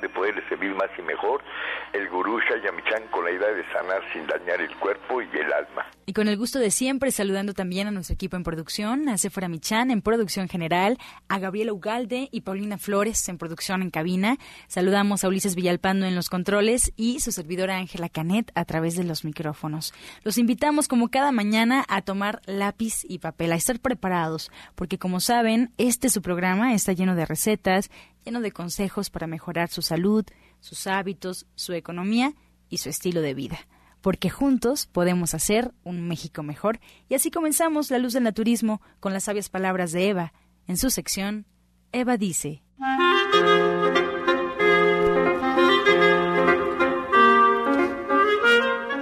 de poderle servir más y mejor, el gurú Shayamichan con la idea de sanar sin dañar el cuerpo y el alma. Y con el gusto de siempre, saludando también a nuestro equipo en producción, a Sephora Michan en producción general, a Gabriela Ugalde y Paulina Flores en producción en cabina. Saludamos a Ulises Villalpando en los controles y su servidora Ángela Canet a través de los micrófonos. Los invitamos como cada mañana a tomar lápiz y papel, a estar preparados, porque como saben, este su programa está lleno de recetas, lleno de consejos para mejorar su salud, sus hábitos, su economía y su estilo de vida porque juntos podemos hacer un México mejor. Y así comenzamos La Luz del Naturismo con las sabias palabras de Eva. En su sección, Eva dice.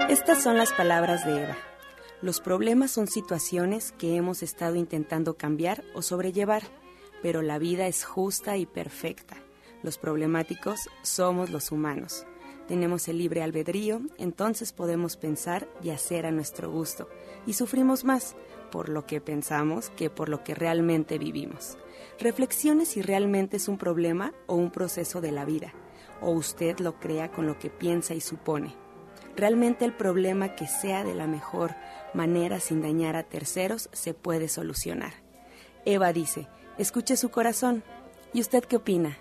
Estas son las palabras de Eva. Los problemas son situaciones que hemos estado intentando cambiar o sobrellevar, pero la vida es justa y perfecta. Los problemáticos somos los humanos tenemos el libre albedrío, entonces podemos pensar y hacer a nuestro gusto, y sufrimos más por lo que pensamos que por lo que realmente vivimos. Reflexione si realmente es un problema o un proceso de la vida, o usted lo crea con lo que piensa y supone. Realmente el problema que sea de la mejor manera sin dañar a terceros se puede solucionar. Eva dice, escuche su corazón. ¿Y usted qué opina?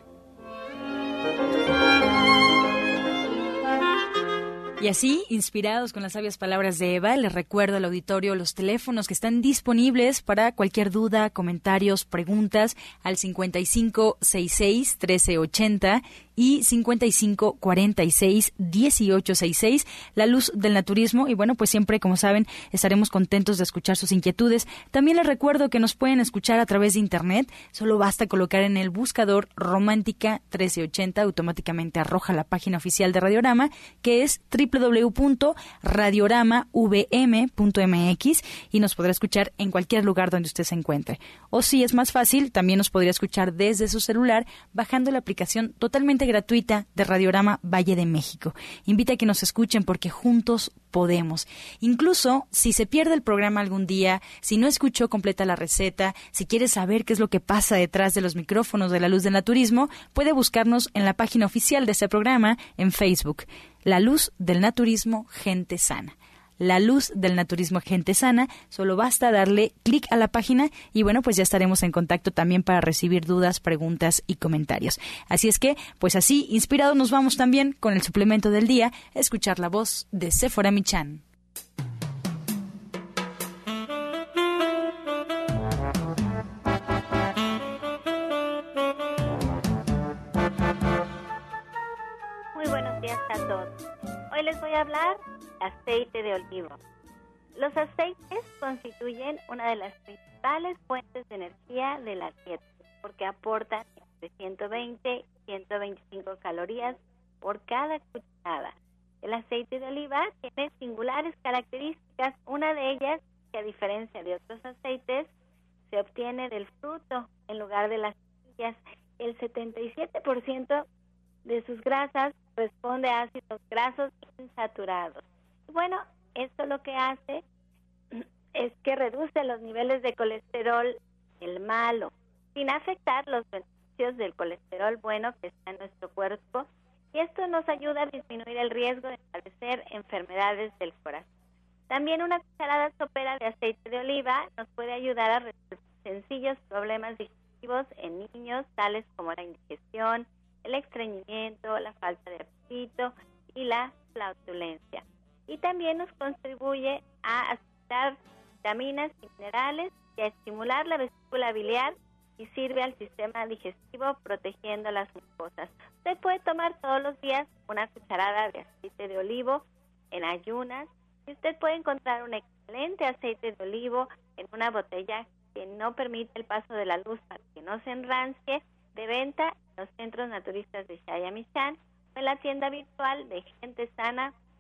Y así, inspirados con las sabias palabras de Eva, les recuerdo al auditorio los teléfonos que están disponibles para cualquier duda, comentarios, preguntas al 5566 1380 y 55 46 18 66, La Luz del Naturismo. Y bueno, pues siempre, como saben, estaremos contentos de escuchar sus inquietudes. También les recuerdo que nos pueden escuchar a través de internet. Solo basta colocar en el buscador Romántica 1380, automáticamente arroja la página oficial de Radiorama, que es www.radioramavm.mx y nos podrá escuchar en cualquier lugar donde usted se encuentre. O si es más fácil, también nos podría escuchar desde su celular bajando la aplicación totalmente gratuita de Radiorama Valle de México. Invita a que nos escuchen porque juntos podemos. Incluso si se pierde el programa algún día, si no escuchó completa la receta, si quiere saber qué es lo que pasa detrás de los micrófonos de la luz del naturismo, puede buscarnos en la página oficial de este programa en Facebook, La Luz del Naturismo Gente Sana la luz del naturismo gente sana. Solo basta darle clic a la página y bueno, pues ya estaremos en contacto también para recibir dudas, preguntas y comentarios. Así es que, pues así, inspirados nos vamos también con el suplemento del día, escuchar la voz de Sephora Michan. Muy buenos días a todos. Hoy les voy a hablar aceite de olivo. Los aceites constituyen una de las principales fuentes de energía de la dieta porque aportan entre 120 y 125 calorías por cada cucharada. El aceite de oliva tiene singulares características, una de ellas que a diferencia de otros aceites se obtiene del fruto en lugar de las semillas. El 77% de sus grasas responde a ácidos grasos insaturados. Bueno, esto lo que hace es que reduce los niveles de colesterol, el malo, sin afectar los beneficios del colesterol bueno que está en nuestro cuerpo. Y esto nos ayuda a disminuir el riesgo de padecer enfermedades del corazón. También una cucharada sopera de aceite de oliva nos puede ayudar a resolver sencillos problemas digestivos en niños, tales como la indigestión, el estreñimiento, la falta de apetito y la flautulencia y también nos contribuye a aceptar vitaminas y minerales y a estimular la vesícula biliar y sirve al sistema digestivo protegiendo las mucosas. Usted puede tomar todos los días una cucharada de aceite de olivo en ayunas y usted puede encontrar un excelente aceite de olivo en una botella que no permite el paso de la luz para que no se enrancie de venta en los centros naturistas de Shayamishan o en la tienda virtual de Gente Sana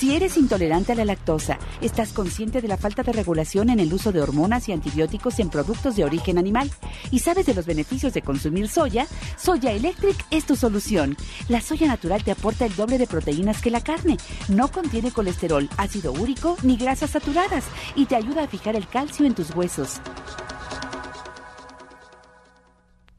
Si eres intolerante a la lactosa, estás consciente de la falta de regulación en el uso de hormonas y antibióticos en productos de origen animal y sabes de los beneficios de consumir soya, Soya Electric es tu solución. La soya natural te aporta el doble de proteínas que la carne. No contiene colesterol, ácido úrico ni grasas saturadas y te ayuda a fijar el calcio en tus huesos.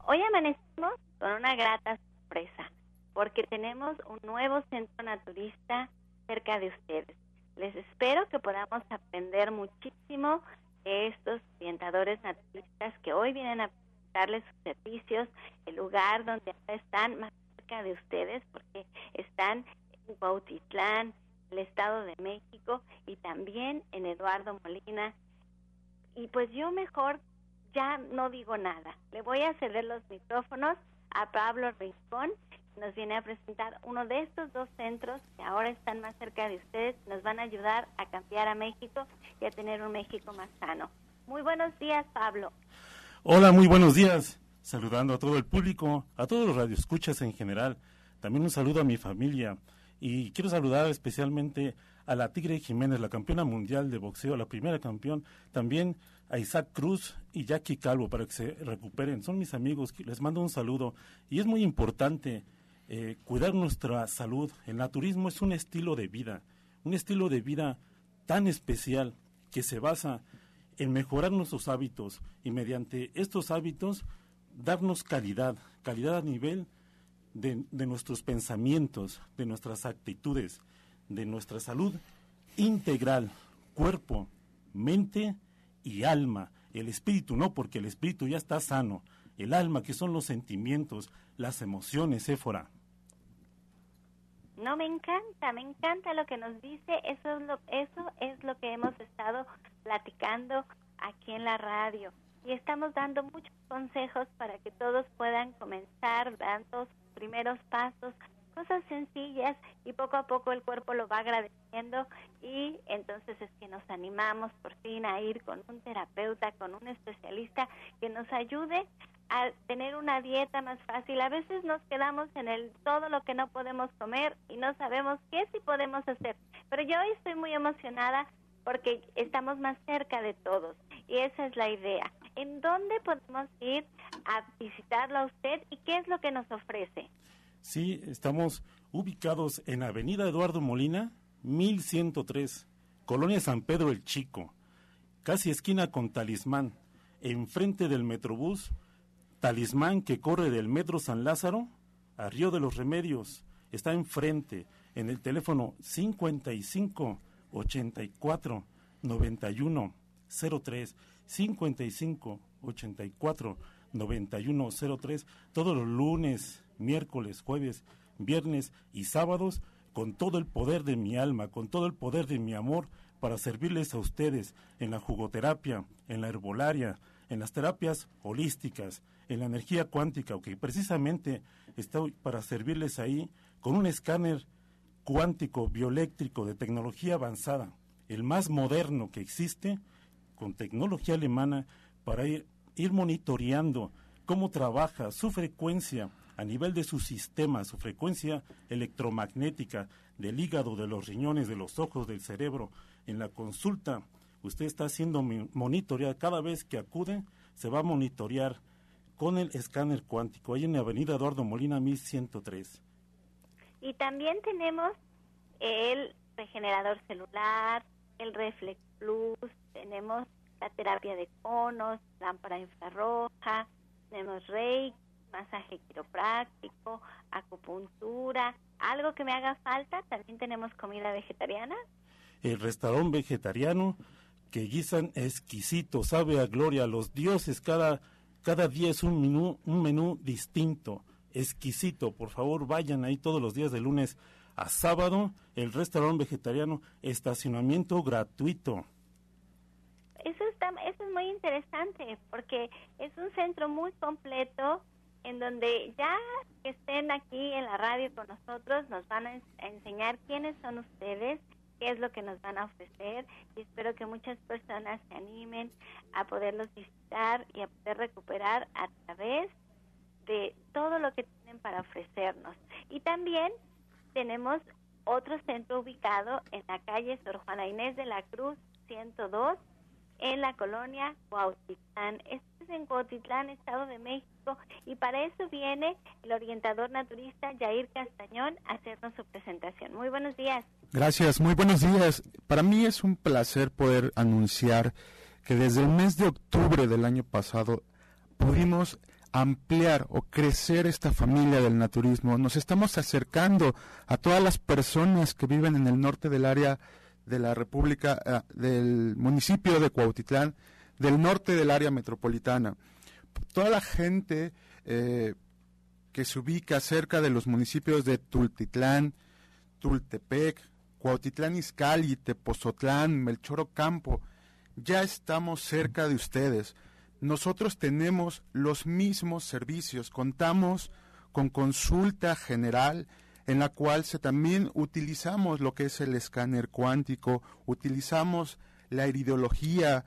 Hoy amanecimos con una grata sorpresa porque tenemos un nuevo centro naturista cerca de ustedes. Les espero que podamos aprender muchísimo de estos orientadores naturistas que hoy vienen a darles sus servicios, el lugar donde están más cerca de ustedes, porque están en Bautitlán, el Estado de México y también en Eduardo Molina. Y pues yo mejor ya no digo nada. Le voy a ceder los micrófonos a Pablo Rincón, nos viene a presentar uno de estos dos centros que ahora están más cerca de ustedes, nos van a ayudar a cambiar a México y a tener un México más sano. Muy buenos días, Pablo. Hola, muy buenos días. Saludando a todo el público, a todos los radioescuchas en general. También un saludo a mi familia. Y quiero saludar especialmente a la Tigre Jiménez, la campeona mundial de boxeo, la primera campeón. También a Isaac Cruz y Jackie Calvo para que se recuperen. Son mis amigos, les mando un saludo. Y es muy importante eh, cuidar nuestra salud. El naturismo es un estilo de vida, un estilo de vida tan especial que se basa en mejorar nuestros hábitos y mediante estos hábitos darnos calidad, calidad a nivel de, de, nuestros pensamientos, de nuestras actitudes, de nuestra salud integral, cuerpo, mente y alma. El espíritu no, porque el espíritu ya está sano. El alma, que son los sentimientos, las emociones, Éfora. No, me encanta, me encanta lo que nos dice. Eso es lo, eso es lo que hemos estado platicando aquí en la radio. Y estamos dando muchos consejos para que todos puedan comenzar dando sus primeros pasos, cosas sencillas y poco a poco el cuerpo lo va agradeciendo y entonces es que nos animamos por fin a ir con un terapeuta, con un especialista que nos ayude a tener una dieta más fácil. A veces nos quedamos en el todo lo que no podemos comer y no sabemos qué sí podemos hacer. Pero yo hoy estoy muy emocionada porque estamos más cerca de todos y esa es la idea. ¿En dónde podemos ir a visitarlo a usted y qué es lo que nos ofrece? Sí, estamos ubicados en Avenida Eduardo Molina, 1103, Colonia San Pedro el Chico, casi esquina con Talismán, enfrente del Metrobús Talismán que corre del Metro San Lázaro a Río de los Remedios. Está enfrente en el teléfono 55 84 91 03 55 84 91 03 todos los lunes, miércoles, jueves, viernes y sábados con todo el poder de mi alma, con todo el poder de mi amor para servirles a ustedes en la jugoterapia, en la herbolaria, en las terapias holísticas, en la energía cuántica, que precisamente está para servirles ahí con un escáner cuántico bioeléctrico de tecnología avanzada, el más moderno que existe, con tecnología alemana, para ir, ir monitoreando cómo trabaja su frecuencia a nivel de su sistema, su frecuencia electromagnética del hígado, de los riñones, de los ojos, del cerebro. En la consulta, usted está siendo monitoreado cada vez que acude, se va a monitorear con el escáner cuántico, ahí en la avenida Eduardo Molina 1103. Y también tenemos el regenerador celular, el Reflex Plus, tenemos la terapia de conos, lámpara infrarroja, tenemos Reiki, masaje quiropráctico, acupuntura, algo que me haga falta, también tenemos comida vegetariana. El restaurante vegetariano que guisan exquisito, sabe a gloria los dioses cada cada día es un menú, un menú distinto, exquisito. Por favor, vayan ahí todos los días de lunes a sábado. El restaurante vegetariano, estacionamiento gratuito. Eso, está, eso es muy interesante porque es un centro muy completo en donde ya que estén aquí en la radio con nosotros nos van a enseñar quiénes son ustedes, qué es lo que nos van a ofrecer y espero que muchas personas se animen a poderlos visitar y a poder recuperar a través de todo lo que tienen para ofrecernos. Y también tenemos otro centro ubicado en la calle Sor Juana Inés de la Cruz 102 en la colonia Cuautitlán. Este es en Cuautitlán, Estado de México, y para eso viene el orientador naturista Jair Castañón a hacernos su presentación. Muy buenos días. Gracias, muy buenos días. Para mí es un placer poder anunciar que desde el mes de octubre del año pasado pudimos ampliar o crecer esta familia del naturismo. Nos estamos acercando a todas las personas que viven en el norte del área de la República, eh, del municipio de Cuautitlán, del norte del área metropolitana. Toda la gente eh, que se ubica cerca de los municipios de Tultitlán, Tultepec, Cuautitlán Izcalli, Tepozotlán, Melchoro Campo, ya estamos cerca de ustedes. Nosotros tenemos los mismos servicios, contamos con consulta general, en la cual se también utilizamos lo que es el escáner cuántico, utilizamos la irideología,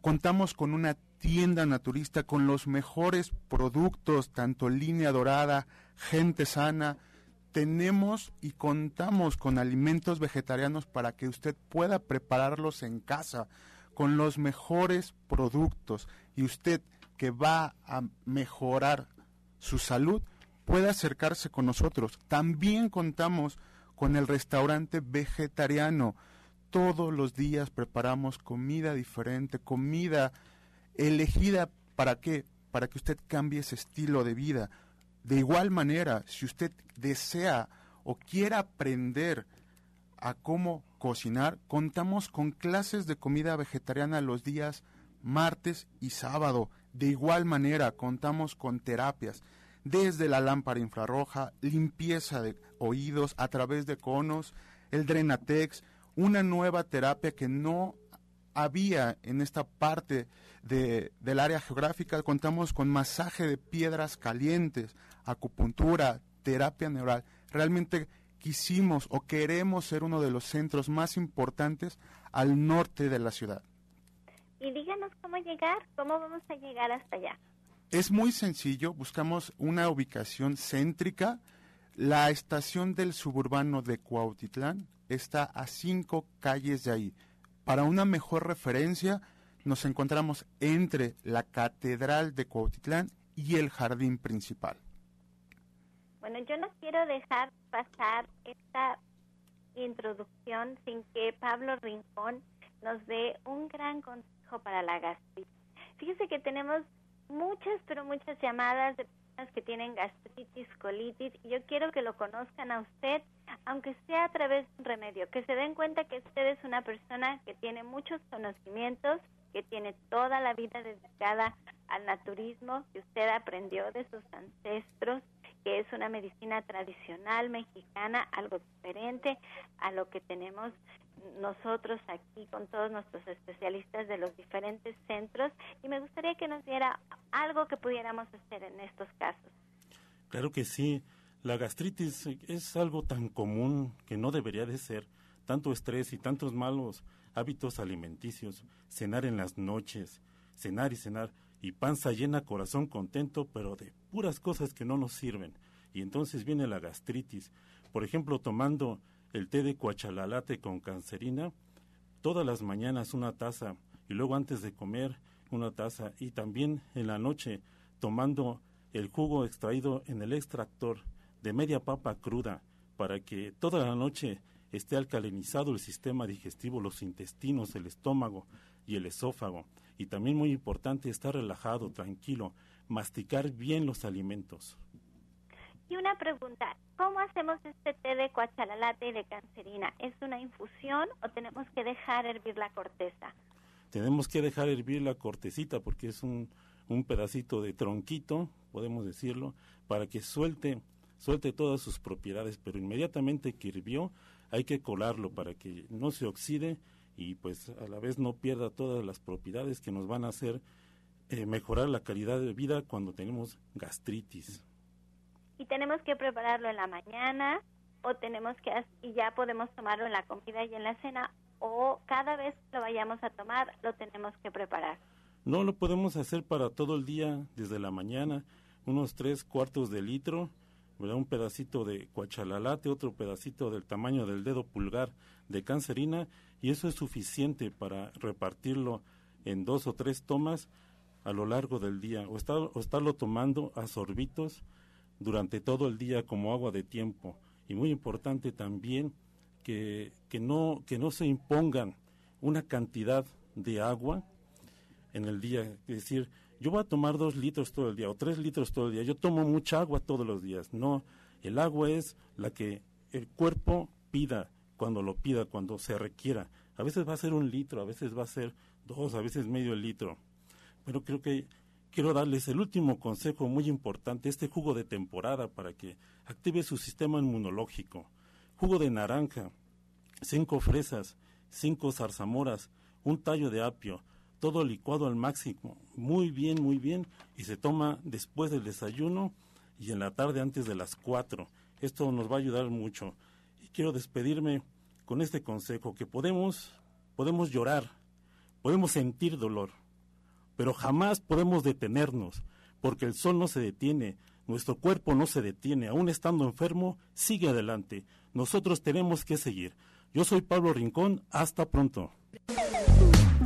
contamos con una tienda naturista con los mejores productos, tanto línea dorada, gente sana. Tenemos y contamos con alimentos vegetarianos para que usted pueda prepararlos en casa con los mejores productos y usted que va a mejorar su salud, puede acercarse con nosotros. También contamos con el restaurante vegetariano. Todos los días preparamos comida diferente, comida elegida para qué? Para que usted cambie ese estilo de vida. De igual manera, si usted desea o quiere aprender a cómo cocinar, contamos con clases de comida vegetariana los días martes y sábado. De igual manera, contamos con terapias desde la lámpara infrarroja, limpieza de oídos a través de conos, el Drenatex, una nueva terapia que no había en esta parte de, del área geográfica. Contamos con masaje de piedras calientes, acupuntura, terapia neural. Realmente quisimos o queremos ser uno de los centros más importantes al norte de la ciudad. Y díganos cómo llegar, cómo vamos a llegar hasta allá. Es muy sencillo, buscamos una ubicación céntrica. La estación del suburbano de Cuautitlán está a cinco calles de ahí. Para una mejor referencia, nos encontramos entre la Catedral de Cuautitlán y el jardín principal. Bueno, yo no quiero dejar pasar esta introducción sin que Pablo Rincón nos dé un gran consejo para la gastritis. Fíjese que tenemos muchas, pero muchas llamadas de personas que tienen gastritis, colitis, y yo quiero que lo conozcan a usted, aunque sea a través de un remedio, que se den cuenta que usted es una persona que tiene muchos conocimientos, que tiene toda la vida dedicada al naturismo, que usted aprendió de sus ancestros, que es una medicina tradicional mexicana, algo diferente a lo que tenemos nosotros aquí con todos nuestros especialistas de los diferentes centros y me gustaría que nos diera algo que pudiéramos hacer en estos casos. Claro que sí. La gastritis es algo tan común que no debería de ser. Tanto estrés y tantos malos hábitos alimenticios, cenar en las noches, cenar y cenar, y panza llena, corazón contento, pero de puras cosas que no nos sirven. Y entonces viene la gastritis. Por ejemplo, tomando el té de cuachalalate con cancerina, todas las mañanas una taza y luego antes de comer una taza y también en la noche tomando el jugo extraído en el extractor de media papa cruda para que toda la noche esté alcalinizado el sistema digestivo, los intestinos, el estómago y el esófago. Y también muy importante estar relajado, tranquilo, masticar bien los alimentos. Y una pregunta, ¿cómo hacemos este té de cuachalalate y de cancerina? ¿Es una infusión o tenemos que dejar hervir la corteza? Tenemos que dejar hervir la cortecita porque es un, un pedacito de tronquito, podemos decirlo, para que suelte, suelte todas sus propiedades, pero inmediatamente que hirvió hay que colarlo para que no se oxide y pues a la vez no pierda todas las propiedades que nos van a hacer eh, mejorar la calidad de vida cuando tenemos gastritis y tenemos que prepararlo en la mañana, o tenemos que y ya podemos tomarlo en la comida y en la cena o cada vez que lo vayamos a tomar lo tenemos que preparar. No lo podemos hacer para todo el día desde la mañana, unos tres cuartos de litro, un pedacito de cuachalalate, otro pedacito del tamaño del dedo pulgar de cancerina y eso es suficiente para repartirlo en dos o tres tomas a lo largo del día o, o estarlo tomando a sorbitos durante todo el día como agua de tiempo. Y muy importante también que, que, no, que no se impongan una cantidad de agua en el día. Es decir, yo voy a tomar dos litros todo el día o tres litros todo el día. Yo tomo mucha agua todos los días. No, el agua es la que el cuerpo pida cuando lo pida, cuando se requiera. A veces va a ser un litro, a veces va a ser dos, a veces medio litro. Pero creo que quiero darles el último consejo muy importante, este jugo de temporada para que active su sistema inmunológico. Jugo de naranja, cinco fresas, cinco zarzamoras, un tallo de apio, todo licuado al máximo, muy bien, muy bien, y se toma después del desayuno y en la tarde antes de las cuatro. Esto nos va a ayudar mucho. Y quiero despedirme con este consejo, que podemos, podemos llorar, podemos sentir dolor, pero jamás podemos detenernos, porque el sol no se detiene, nuestro cuerpo no se detiene, aún estando enfermo, sigue adelante. Nosotros tenemos que seguir. Yo soy Pablo Rincón, hasta pronto.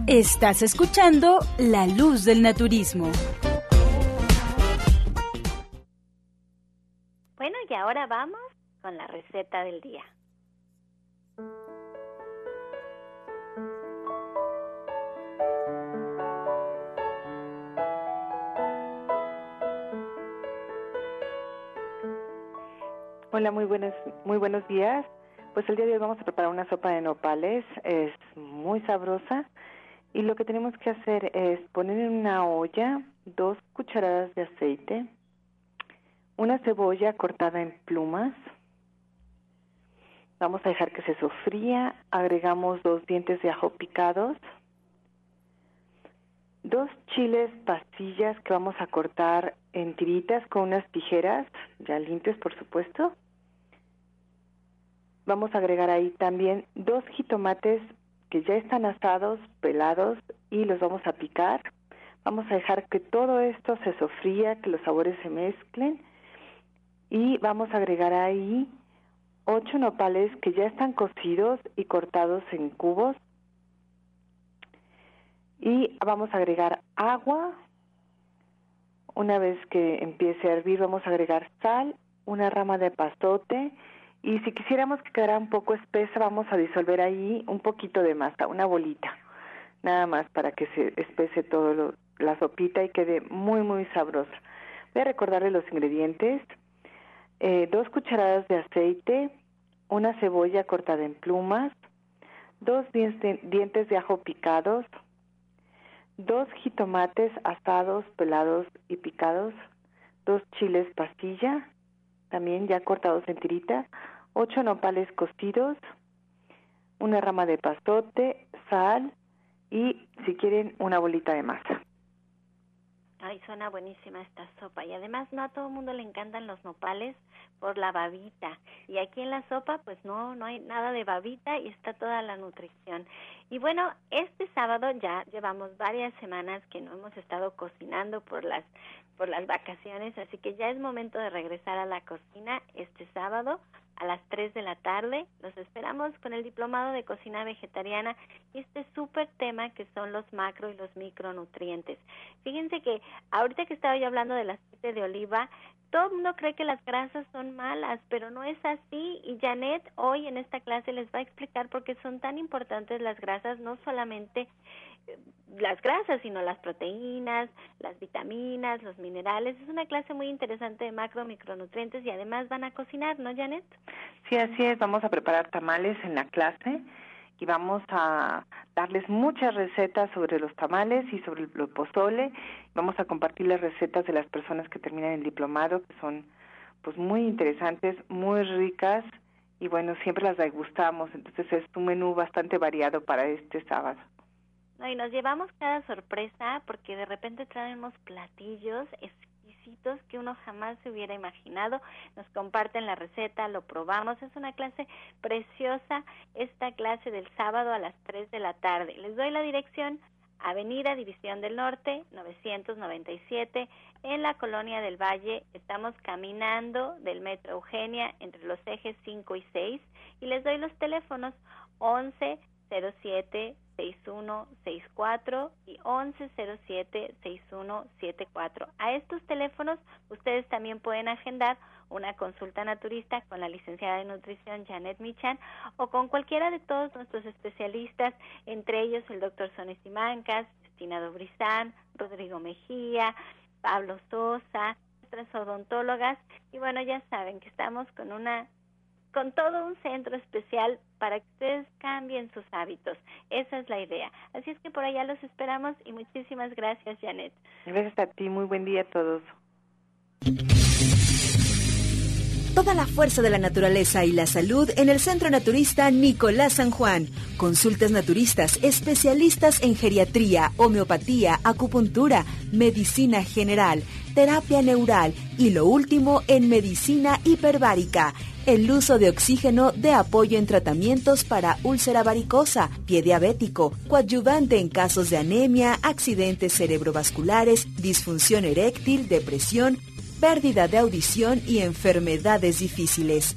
Estás escuchando La Luz del Naturismo. Bueno, y ahora vamos con la receta del día. Hola, muy buenos, muy buenos días. Pues el día de hoy vamos a preparar una sopa de nopales, es muy sabrosa. Y lo que tenemos que hacer es poner en una olla dos cucharadas de aceite, una cebolla cortada en plumas, vamos a dejar que se sofría, agregamos dos dientes de ajo picados, dos chiles pastillas que vamos a cortar en tiritas con unas tijeras, ya limpias por supuesto, vamos a agregar ahí también dos jitomates que ya están asados, pelados y los vamos a picar. Vamos a dejar que todo esto se sofría, que los sabores se mezclen y vamos a agregar ahí ocho nopales que ya están cocidos y cortados en cubos y vamos a agregar agua. Una vez que empiece a hervir vamos a agregar sal, una rama de pasote y si quisiéramos que quedara un poco espesa, vamos a disolver ahí un poquito de masa, una bolita, nada más para que se espese toda la sopita y quede muy, muy sabrosa. Voy a recordarle los ingredientes. Eh, dos cucharadas de aceite, una cebolla cortada en plumas, dos dientes de ajo picados, dos jitomates asados, pelados y picados, dos chiles pastilla, también ya cortados en tiritas, 8 nopales cocidos, una rama de pastote, sal y, si quieren, una bolita de masa. Ay, suena buenísima esta sopa. Y además no a todo el mundo le encantan los nopales por la babita. Y aquí en la sopa pues no, no hay nada de babita y está toda la nutrición. Y bueno, este sábado ya llevamos varias semanas que no hemos estado cocinando por las, por las vacaciones, así que ya es momento de regresar a la cocina este sábado a las 3 de la tarde. Los esperamos con el diplomado de cocina vegetariana y este súper tema que son los macro y los micronutrientes. Fíjense que ahorita que estaba yo hablando del aceite de oliva, todo el mundo cree que las grasas son malas, pero no es así y Janet hoy en esta clase les va a explicar por qué son tan importantes las grasas, no solamente las grasas, sino las proteínas, las vitaminas, los minerales. Es una clase muy interesante de macro, micronutrientes y además van a cocinar, ¿no, Janet? Sí, así es. Vamos a preparar tamales en la clase y vamos a darles muchas recetas sobre los tamales y sobre el pozole. Vamos a compartir las recetas de las personas que terminan el diplomado, que son pues muy interesantes, muy ricas y bueno, siempre las degustamos. Entonces es un menú bastante variado para este sábado y nos llevamos cada sorpresa porque de repente traemos platillos exquisitos que uno jamás se hubiera imaginado. Nos comparten la receta, lo probamos. Es una clase preciosa, esta clase del sábado a las 3 de la tarde. Les doy la dirección. Avenida División del Norte, 997, en la Colonia del Valle. Estamos caminando del Metro Eugenia entre los ejes 5 y 6 y les doy los teléfonos 11 07 6164 y 1107 6174. A estos teléfonos ustedes también pueden agendar una consulta naturista con la licenciada de nutrición Janet Michan o con cualquiera de todos nuestros especialistas, entre ellos el doctor Sones Simancas, Cristina Dobrizán, Rodrigo Mejía, Pablo Sosa, nuestras odontólogas y bueno, ya saben que estamos con una con todo un centro especial para que ustedes cambien sus hábitos. Esa es la idea. Así es que por allá los esperamos y muchísimas gracias, Janet. Gracias a ti. Muy buen día a todos. Toda la fuerza de la naturaleza y la salud en el Centro Naturista Nicolás San Juan. Consultas naturistas, especialistas en geriatría, homeopatía, acupuntura, medicina general, terapia neural y lo último en medicina hiperbárica el uso de oxígeno de apoyo en tratamientos para úlcera varicosa, pie diabético, coadyuvante en casos de anemia, accidentes cerebrovasculares, disfunción eréctil, depresión, pérdida de audición y enfermedades difíciles.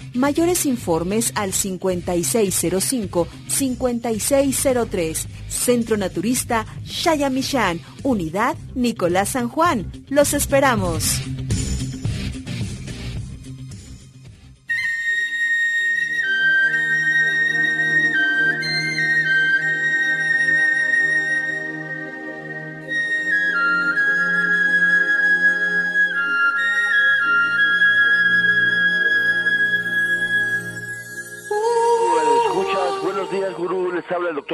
Mayores informes al 5605-5603. Centro Naturista Shayamishan, Unidad Nicolás San Juan. Los esperamos.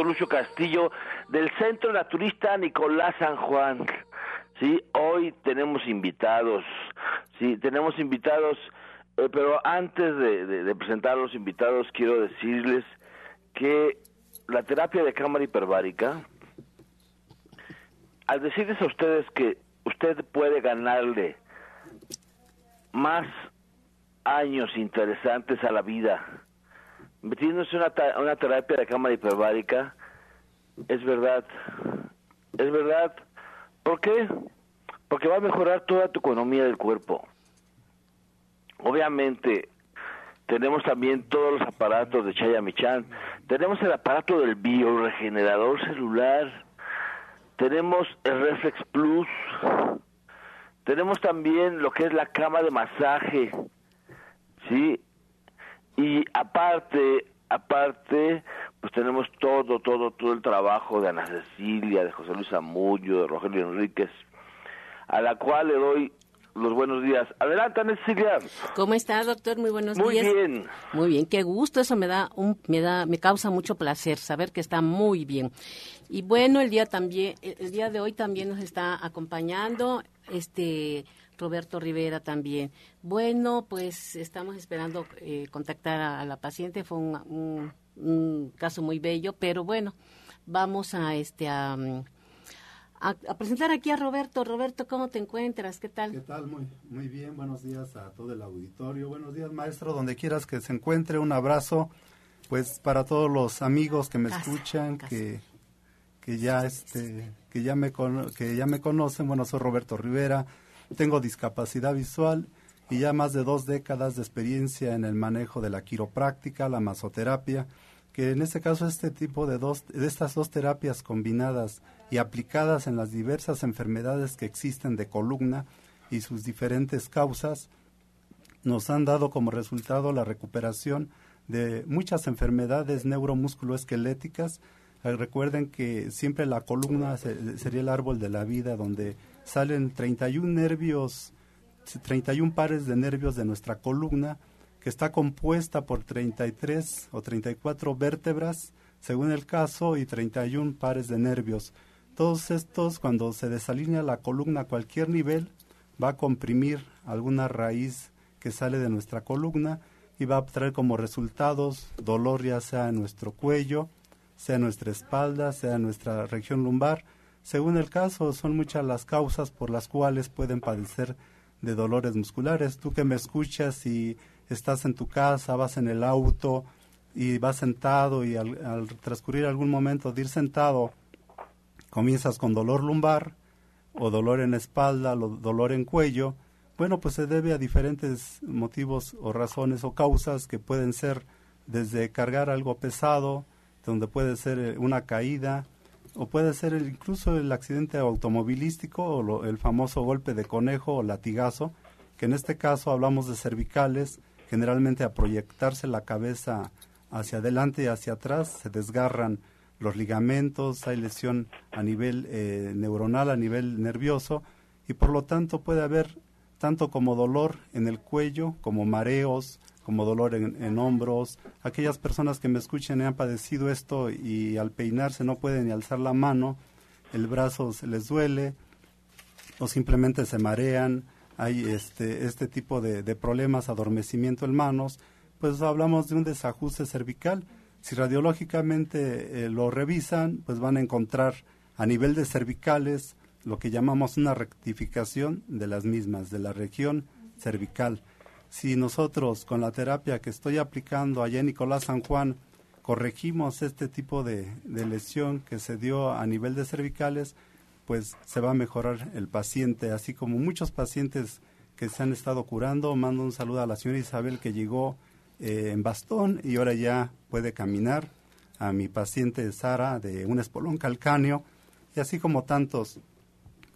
Lucio Castillo del Centro Naturista Nicolás San Juan. Sí, hoy tenemos invitados, sí, tenemos invitados, eh, pero antes de, presentar a los invitados quiero decirles que la terapia de cámara hiperbárica, al decirles a ustedes que usted puede ganarle más años interesantes a la vida, metiéndose una, una terapia de cámara hiperbárica, es verdad, es verdad. ¿Por qué? Porque va a mejorar toda tu economía del cuerpo. Obviamente, tenemos también todos los aparatos de Chaya Michan, tenemos el aparato del bioregenerador celular, tenemos el Reflex Plus, tenemos también lo que es la cama de masaje, ¿sí? Y aparte, aparte, pues tenemos todo, todo, todo el trabajo de Ana Cecilia, de José Luis Amullo, de Rogelio Enríquez, a la cual le doy los buenos días. Adelante, Ana Cecilia. ¿Cómo está, doctor? Muy buenos días. Muy bien. Muy bien, qué gusto, eso me da un me da me causa mucho placer saber que está muy bien. Y bueno, el día también el día de hoy también nos está acompañando este Roberto Rivera también. Bueno, pues estamos esperando eh, contactar a, la paciente. Fue un, caso muy bello, pero bueno, vamos a este a, presentar aquí a Roberto. Roberto, ¿cómo te encuentras? ¿Qué tal? ¿Qué tal? Muy, muy bien. Buenos días a todo el auditorio. Buenos días, maestro. Donde quieras que se encuentre, un abrazo. Pues para todos los amigos que me escuchan, que que ya este que ya me que ya me conocen. Bueno, soy Roberto Rivera tengo discapacidad visual y ya más de dos décadas de experiencia en el manejo de la quiropráctica, la masoterapia, que en este caso este tipo de, dos, de estas dos terapias combinadas y aplicadas en las diversas enfermedades que existen de columna, y sus diferentes causas nos han dado como resultado la recuperación de muchas enfermedades neuromusculoesqueléticas. Eh, recuerden que siempre la columna sería el árbol de la vida donde salen 31 nervios, 31 pares de nervios de nuestra columna que está compuesta por 33 o 34 vértebras según el caso y 31 pares de nervios. Todos estos, cuando se desalinea la columna a cualquier nivel, va a comprimir alguna raíz que sale de nuestra columna y va a traer como resultados dolor ya sea en nuestro cuello, sea en nuestra espalda, sea en nuestra región lumbar. Según el caso, son muchas las causas por las cuales pueden padecer de dolores musculares. Tú que me escuchas y estás en tu casa, vas en el auto y vas sentado y al, transcurrir algún momento de ir sentado, comienzas con dolor lumbar o dolor en espalda, dolor en cuello, bueno, pues se debe a diferentes motivos o razones o causas que pueden ser desde cargar algo pesado, donde puede ser eh, una caída, o puede ser incluso el accidente automovilístico o el famoso golpe de conejo o latigazo, que en este caso hablamos de cervicales, generalmente a proyectarse la cabeza hacia adelante y hacia atrás se desgarran los ligamentos, hay lesión a nivel eh, neuronal, a nivel nervioso, y por lo tanto puede haber tanto como dolor en el cuello, como mareos, como dolor en, hombros. Aquellas personas que me escuchen han padecido esto y al peinarse no pueden ni alzar la mano, el brazo se les duele o simplemente se marean, hay este, este tipo de, problemas, adormecimiento en manos, pues hablamos de un desajuste cervical. Si radiológicamente eh, lo revisan, pues van a encontrar a nivel de cervicales lo que llamamos una rectificación de las mismas, de la región cervical. Si nosotros con la terapia que estoy aplicando allá en Nicolás San Juan corregimos este tipo de, lesión que se dio a nivel de cervicales, pues se va a mejorar el paciente, así como muchos pacientes que se han estado curando. Mando un saludo a la señora Isabel que llegó eh, en bastón y ahora ya puede caminar. A mi paciente Sara de un espolón calcáneo y así como tantos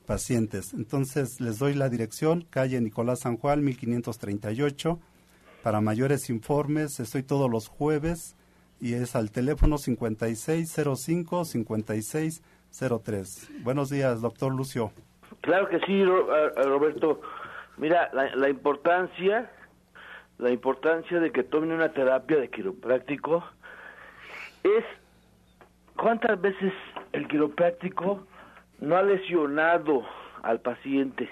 pacientes. Entonces les doy la dirección, calle Nicolás San Juan, 1538. Para mayores informes estoy todos los jueves y es al teléfono 5605-5603. Buenos días, doctor Lucio. Claro que sí, Roberto. Mira, la, la importancia, la importancia de que tomen una terapia de quiropráctico es cuántas veces el quiropráctico no ha lesionado al paciente.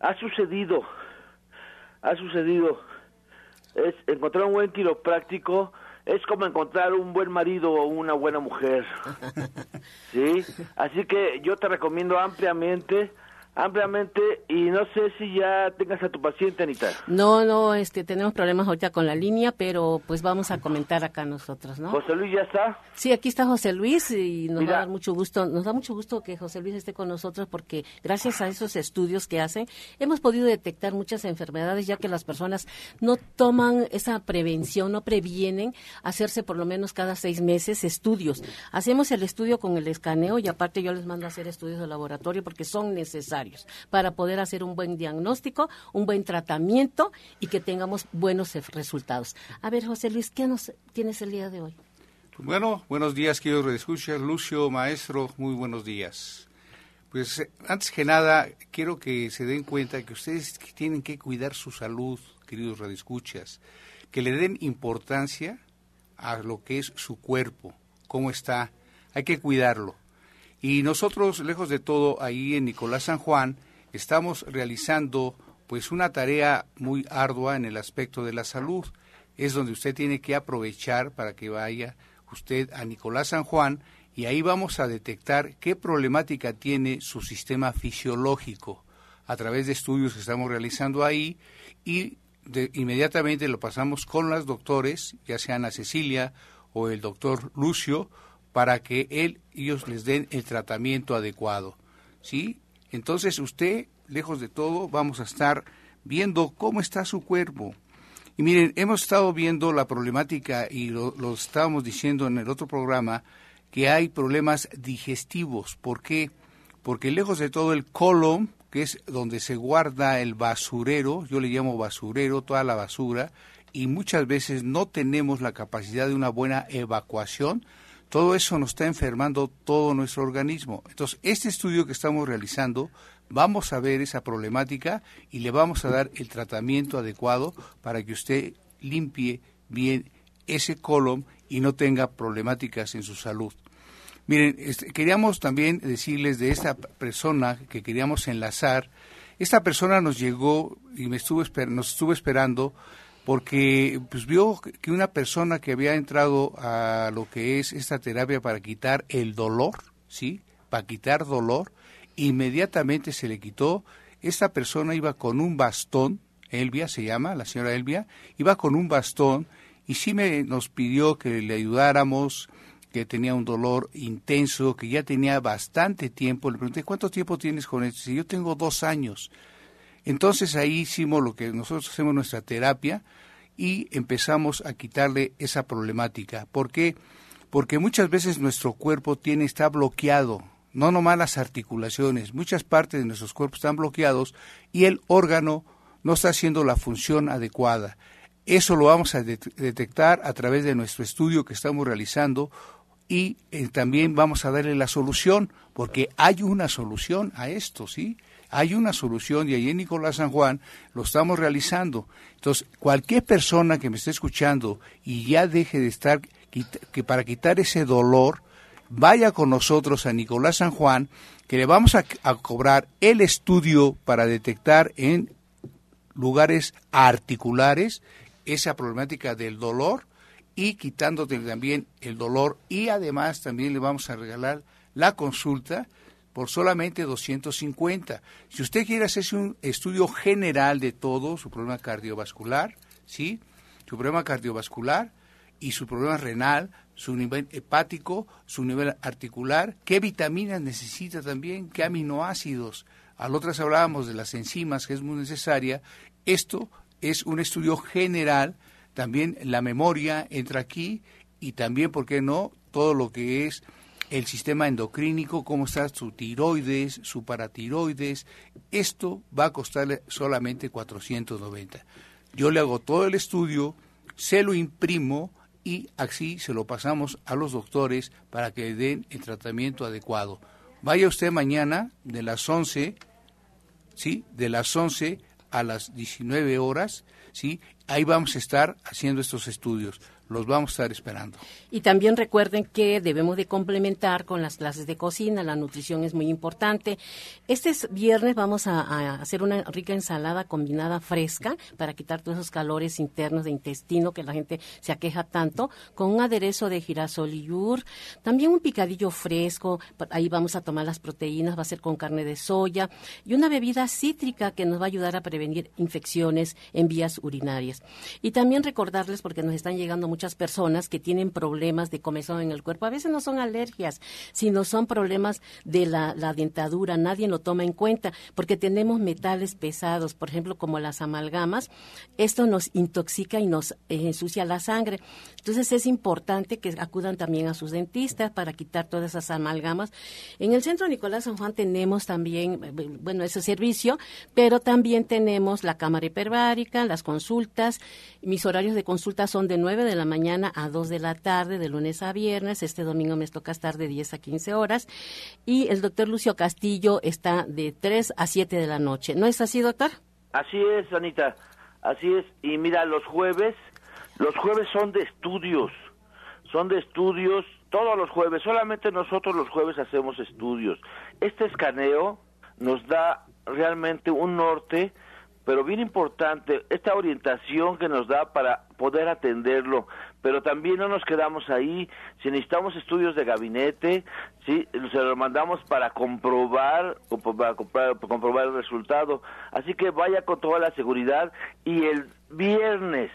Ha sucedido, ha sucedido. Es encontrar un buen quiropráctico es como encontrar un buen marido o una buena mujer. ¿Sí? Así que yo te recomiendo ampliamente ampliamente y no sé si ya tengas a tu paciente, Anita. No, no, este, tenemos problemas ahorita con la línea, pero pues vamos a comentar acá nosotros, ¿no? José Luis ya está. Sí, aquí está José Luis y nos da mucho gusto, nos da mucho gusto que José Luis esté con nosotros porque gracias a esos estudios que hacen hemos podido detectar muchas enfermedades ya que las personas no toman esa prevención, no previenen hacerse por lo menos cada seis meses estudios. Hacemos el estudio con el escaneo y aparte yo les mando a hacer estudios de laboratorio porque son necesarios para poder hacer un buen diagnóstico, un buen tratamiento y que tengamos buenos resultados. A ver, José Luis, ¿qué nos tienes el día de hoy? Bueno, buenos días, queridos escuchar. Lucio, maestro, muy buenos días. Pues eh, antes que nada, quiero que se den cuenta que ustedes tienen que cuidar su salud, queridos radioescuchas, que le den importancia a lo que es su cuerpo, cómo está, hay que cuidarlo. Y nosotros, lejos de todo, ahí en Nicolás San Juan, estamos realizando pues una tarea muy ardua en el aspecto de la salud. Es donde usted tiene que aprovechar para que vaya usted a Nicolás San Juan y ahí vamos a detectar qué problemática tiene su sistema fisiológico a través de estudios que estamos realizando ahí y inmediatamente lo pasamos con los doctores, ya sean a Cecilia o el doctor Lucio, para que él, ellos les den el tratamiento adecuado. ¿Sí? Entonces usted, lejos de todo, vamos a estar viendo cómo está su cuerpo. Y miren, hemos estado viendo la problemática y lo, lo estábamos diciendo en el otro programa, que hay problemas digestivos. ¿Por qué? Porque lejos de todo el colon, que es donde se guarda el basurero, yo le llamo basurero, toda la basura, y muchas veces no tenemos la capacidad de una buena evacuación, todo eso nos está enfermando todo nuestro organismo. Entonces, este estudio que estamos realizando, vamos a ver esa problemática y le vamos a dar el tratamiento adecuado para que usted limpie bien ese colon y no tenga problemáticas en su salud. Miren, este, queríamos también decirles de esta persona que queríamos enlazar. Esta persona nos llegó y me estuvo nos estuvo esperando porque pues vio que una persona que había entrado a lo que es esta terapia para quitar el dolor, ¿sí? Para quitar dolor, inmediatamente se le quitó. Esta persona iba con un bastón, Elvia se llama, la señora Elvia, iba con un bastón y sí me nos pidió que le ayudáramos, que tenía un dolor intenso, que ya tenía bastante tiempo. Le pregunté, ¿cuánto tiempo tienes con esto? Si yo tengo dos años. Entonces ahí hicimos lo que nosotros hacemos nuestra terapia y empezamos a quitarle esa problemática. ¿Por qué? Porque muchas veces nuestro cuerpo tiene, está bloqueado, no nomás las articulaciones, muchas partes de nuestros cuerpos están bloqueados y el órgano no está haciendo la función adecuada. Eso lo vamos a detectar a través de nuestro estudio que estamos realizando y eh, también vamos a darle la solución, porque hay una solución a esto, ¿sí? Hay una solución y ahí en Nicolás San Juan lo estamos realizando. Entonces, cualquier persona que me esté escuchando y ya deje de estar, que para quitar ese dolor, vaya con nosotros a Nicolás San Juan, que le vamos a, a cobrar el estudio para detectar en lugares articulares esa problemática del dolor y quitándote también el dolor y además también le vamos a regalar la consulta por solamente 250. Si usted quiere hacerse un estudio general de todo, su problema cardiovascular, ¿sí? Su problema cardiovascular y su problema renal, su nivel hepático, su nivel articular, qué vitaminas necesita también, qué aminoácidos. Al otras hablábamos de las enzimas, que es muy necesaria. Esto es un estudio general, también la memoria entra aquí y también, ¿por qué no?, todo lo que es el sistema endocrínico, cómo está su tiroides, su paratiroides. Esto va a costarle solamente 490. Yo le hago todo el estudio, se lo imprimo y así se lo pasamos a los doctores para que den el tratamiento adecuado. Vaya usted mañana de las 11, ¿sí? De las 11 a las 19 horas, ¿sí? Ahí vamos a estar haciendo estos estudios los vamos a estar esperando. Y también recuerden que debemos de complementar con las clases de cocina, la nutrición es muy importante. Este viernes vamos a, hacer una rica ensalada combinada fresca para quitar todos esos calores internos de intestino que la gente se aqueja tanto, con un aderezo de girasol y yur, también un picadillo fresco, ahí vamos a tomar las proteínas, va a ser con carne de soya, y una bebida cítrica que nos va a ayudar a prevenir infecciones en vías urinarias. Y también recordarles, porque nos están llegando muchas personas que tienen problemas de comezón en el cuerpo. A veces no son alergias, sino son problemas de la, dentadura. Nadie lo toma en cuenta porque tenemos metales pesados, por ejemplo, como las amalgamas. Esto nos intoxica y nos eh, ensucia la sangre. Entonces es importante que acudan también a sus dentistas para quitar todas esas amalgamas. En el Centro Nicolás San Juan tenemos también, eh, bueno, ese servicio, pero también tenemos la cámara hiperbárica, las consultas. Mis horarios de consulta son de 9 de la mañana a 2 de la tarde, de lunes a viernes. Este domingo me toca estar de 10 a 15 horas. Y el doctor Lucio Castillo está de 3 a 7 de la noche. ¿No es así, doctor? Así es, Anita. Así es. Y mira, los jueves, los jueves son de estudios. Son de estudios todos los jueves. Solamente nosotros los jueves hacemos estudios. Este escaneo nos da realmente un norte pero bien importante, esta orientación que nos da para poder atenderlo, pero también no nos quedamos ahí, si necesitamos estudios de gabinete, sí, se lo mandamos para comprobar, para comprobar el resultado, así que vaya con toda la seguridad. Y el viernes,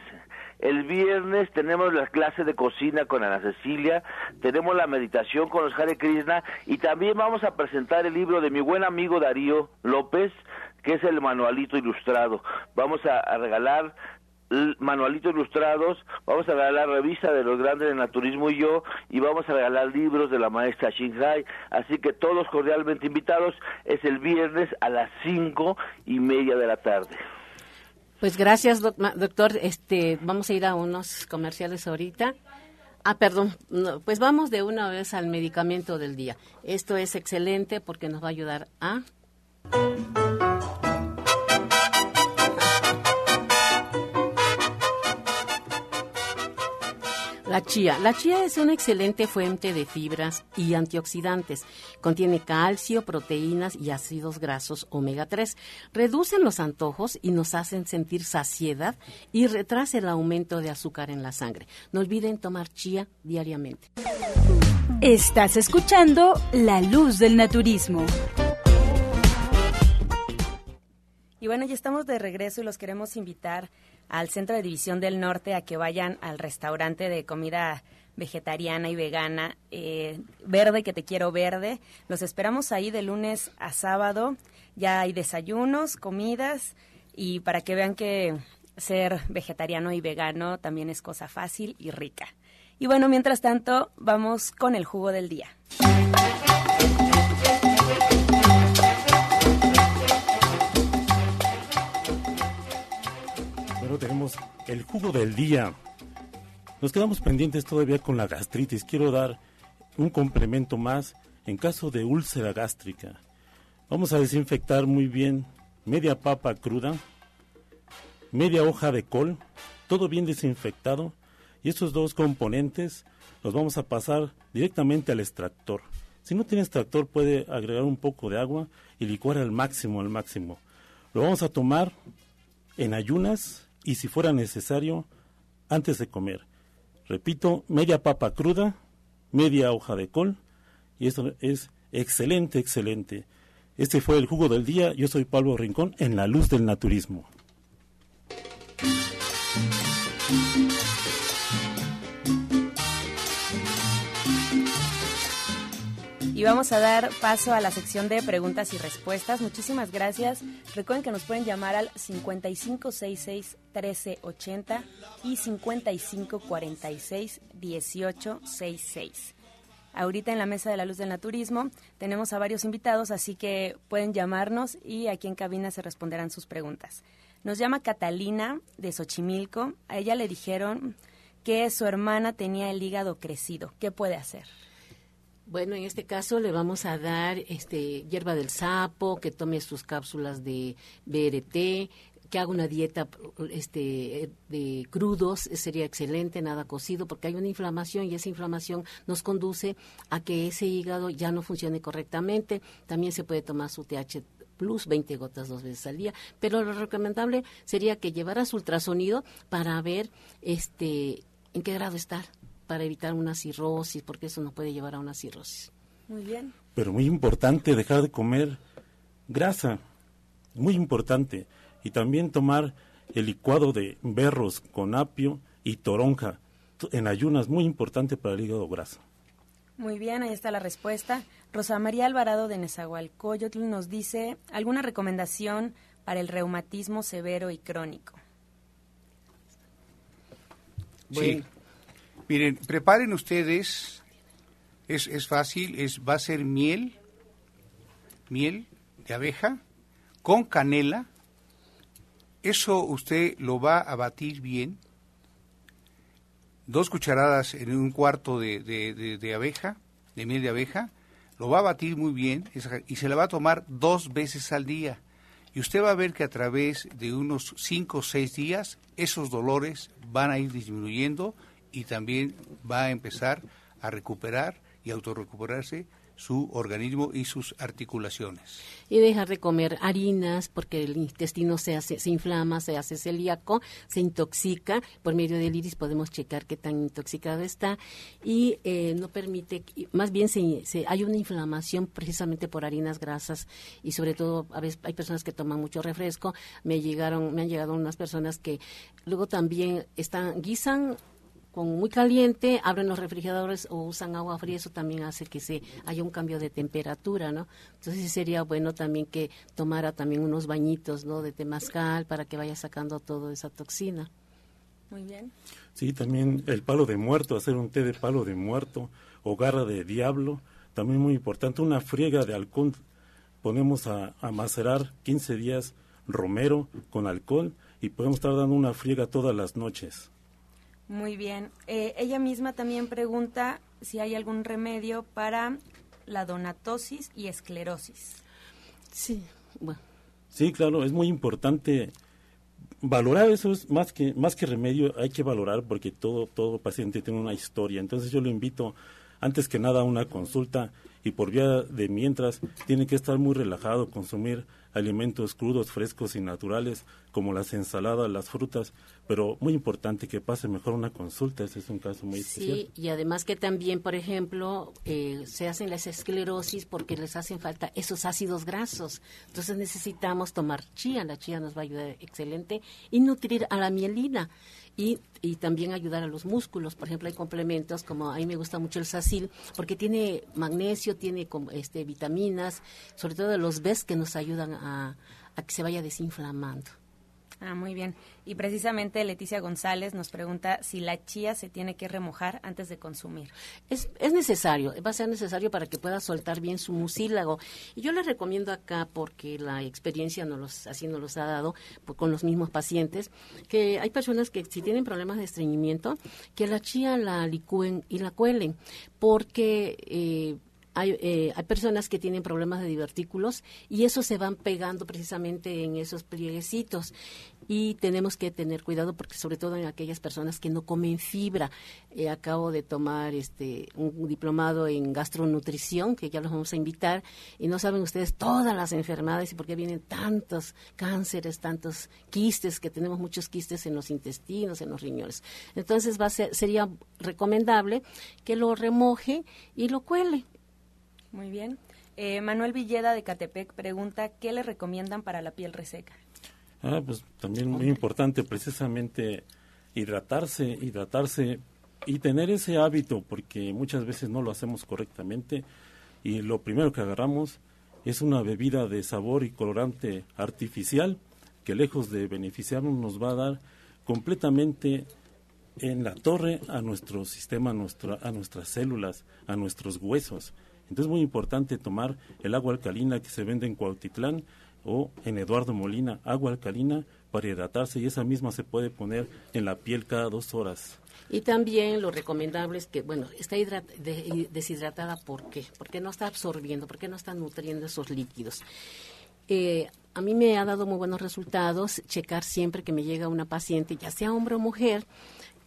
el viernes tenemos la clase de cocina con Ana Cecilia, tenemos la meditación con los Hare Krishna y también vamos a presentar el libro de mi buen amigo Darío López, que es el manualito ilustrado. Vamos a, regalar manualitos ilustrados, vamos a regalar revista de los grandes de naturismo y yo, y vamos a regalar libros de la maestra Shinhai, así que todos cordialmente invitados, es el viernes a las cinco y media de la tarde. Pues gracias, doctor. Este, vamos a ir a unos comerciales ahorita. Ah, perdón. pues vamos de una vez al medicamento del día. Esto es excelente porque nos va a ayudar a La chía. La chía es una excelente fuente de fibras y antioxidantes. Contiene calcio, proteínas y ácidos grasos omega 3. Reducen los antojos y nos hacen sentir saciedad y retrasa el aumento de azúcar en la sangre. No olviden tomar chía diariamente. Estás escuchando La Luz del Naturismo. Y bueno, ya estamos de regreso y los queremos invitar al Centro de División del Norte a que vayan al restaurante de comida vegetariana y vegana eh, verde que te quiero verde. Los esperamos ahí de lunes a sábado. Ya hay desayunos comidas y para que vean que ser vegetariano y vegano también es cosa fácil y rica. Y bueno mientras tanto vamos con el jugo del día tenemos el jugo del día. Nos quedamos pendientes todavía con la gastritis. Quiero dar un complemento más en caso de úlcera gástrica. Vamos a desinfectar muy bien media papa cruda, media hoja de col, todo bien desinfectado. Y estos dos componentes los vamos a pasar directamente al extractor. Si no tiene extractor puede agregar un poco de agua y licuar al máximo, al máximo. Lo vamos a tomar en ayunas y si fuera necesario, antes de comer. Repito, media papa cruda, media hoja de col, y esto es excelente, excelente. Este fue el jugo del día. Yo soy Pablo Rincón en La Luz del Naturismo. Vamos a dar paso a la sección de preguntas y respuestas. Muchísimas gracias. Recuerden que nos pueden llamar al 5566-1380 y 5546-1866. Ahorita en la Mesa de la Luz del Naturismo tenemos a varios invitados, así que pueden llamarnos y aquí en cabina se responderán sus preguntas. Nos llama Catalina de Xochimilco. A ella le dijeron que su hermana tenía el hígado crecido. ¿Qué puede hacer? Bueno, en este caso le vamos a dar este hierba del sapo, que tome sus cápsulas de BRT, que haga una dieta este de crudos sería excelente, nada cocido, porque hay una inflamación y esa inflamación nos conduce a que ese hígado ya no funcione correctamente. También se puede tomar su TH plus 20 gotas dos veces al día, pero lo recomendable sería que llevara su ultrasonido para ver este en qué grado está para evitar una cirrosis, porque eso nos puede llevar a una cirrosis. Muy bien. Pero muy importante dejar de comer grasa, muy importante. Y también tomar el licuado de berros con apio y toronja en ayunas, muy importante para el hígado graso. Muy bien, ahí está la respuesta. Rosa María Alvarado de Nezahualcóyotl nos dice alguna recomendación para el reumatismo severo y crónico. Sí, Miren, preparen ustedes, es, es fácil, es, va a ser miel, miel de abeja con canela. Eso usted lo va a batir bien. Dos cucharadas en un cuarto de, de, abeja, de miel de abeja. Lo va a batir muy bien y se la va a tomar dos veces al día. Y usted va a ver que a través de unos cinco o seis días esos dolores van a ir disminuyendo y también va a empezar a recuperar y autorrecuperarse su organismo y sus articulaciones. Y dejar de comer harinas porque el intestino se, hace, se inflama, se hace celíaco, se intoxica. Por medio del iris podemos checar qué tan intoxicado está y eh, no permite, más bien se, hay una inflamación precisamente por harinas grasas y sobre todo a veces hay personas que toman mucho refresco. Me llegaron, me han llegado unas personas que luego también están guisan con muy caliente, abren los refrigeradores o usan agua fría, eso también hace que se haya un cambio de temperatura, ¿no? Entonces sería bueno también que tomara también unos bañitos, ¿no? De temazcal para que vaya sacando toda esa toxina. Muy bien. Sí, también el palo de muerto, hacer un té de palo de muerto o garra de diablo, también muy importante. Una friega de halcón, ponemos a, a macerar 15 días romero con alcohol y podemos estar dando una friega todas las noches. Muy bien. Eh, ella misma también pregunta si hay algún remedio para la donatosis y esclerosis. Sí, bueno. Sí, claro, es muy importante valorar eso es más que más que remedio hay que valorar porque todo todo paciente tiene una historia entonces yo lo invito antes que nada una consulta y por vía de mientras tiene que estar muy relajado consumir alimentos crudos frescos y naturales como las ensaladas las frutas pero muy importante que pase mejor una consulta, ese es un caso muy especial. Sí, y además que también, por ejemplo, eh, se hacen las esclerosis porque les hacen falta esos ácidos grasos. Entonces necesitamos tomar chía, la chía nos va a ayudar excelente, y nutrir a la mielina. Y, y, también ayudar a los músculos. Por ejemplo, hay complementos como a mí me gusta mucho el sacil porque tiene magnesio, tiene este, vitaminas, sobre todo los BES que nos ayudan a que se vaya desinflamando. Ah, muy bien. Y precisamente Leticia González nos pregunta si la chía se tiene que remojar antes de consumir. Es, es necesario, va a ser necesario para que pueda soltar bien su mucílago. Y yo le recomiendo acá, porque la experiencia no los, así nos los ha dado con los mismos pacientes, que hay personas que si tienen problemas de estreñimiento, que la chía la licúen y la cuelen, porque... Eh, hay, eh, hay, personas que tienen problemas de divertículos y eso se van pegando precisamente en esos plieguecitos y tenemos que tener cuidado porque sobre todo en aquellas personas que no comen fibra. Eh, acabo de tomar este un diplomado en gastronutrición que ya los vamos a invitar y no saben ustedes todas las enfermedades y por qué vienen tantos cánceres tantos quistes que tenemos muchos quistes en los intestinos en los riñones. Entonces va a ser, sería recomendable que lo remoje y lo cuele muy bien. Eh, Manuel Villeda de Catepec pregunta, ¿qué le recomiendan para la piel reseca? Ah, pues también muy importante precisamente hidratarse, hidratarse y tener ese hábito porque muchas veces no lo hacemos correctamente y lo primero que agarramos es una bebida de sabor y colorante artificial que lejos de beneficiarnos nos va a dar completamente en la torre a nuestro sistema, a, a nuestras células, a nuestros huesos. Entonces es muy importante tomar el agua alcalina que se vende en Cuautitlán o en Eduardo Molina, agua alcalina para hidratarse y esa misma se puede poner en la piel cada dos horas. Y también lo recomendable es que, bueno, está deshidratada, ¿por qué? Porque no está absorbiendo, porque no está nutriendo esos líquidos. Eh, a mí me ha dado muy buenos resultados checar siempre que me llega una paciente, ya sea hombre o mujer,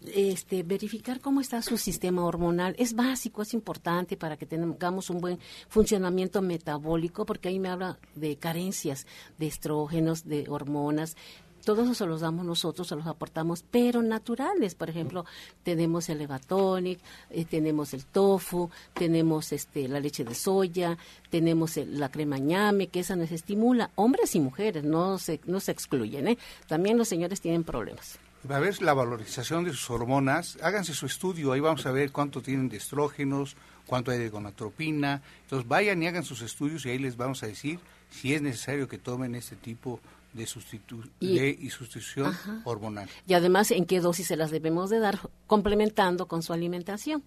este, verificar cómo está su sistema hormonal es básico, es importante para que tengamos un buen funcionamiento metabólico, porque ahí me habla de carencias de estrógenos, de hormonas. Todo eso se los damos nosotros, se los aportamos, pero naturales. Por ejemplo, tenemos el Evatonic, eh, tenemos el tofu, tenemos este, la leche de soya, tenemos la crema ñame, que esa nos estimula. Hombres y mujeres, no se, no se excluyen. ¿eh? También los señores tienen problemas va a ver la valorización de sus hormonas, háganse su estudio, ahí vamos a ver cuánto tienen de estrógenos, cuánto hay de gonatropina, entonces vayan y hagan sus estudios y ahí les vamos a decir si es necesario que tomen este tipo de, sustitu y, sustitución hormonal. Y además en qué dosis se las debemos de dar, complementando con su alimentación.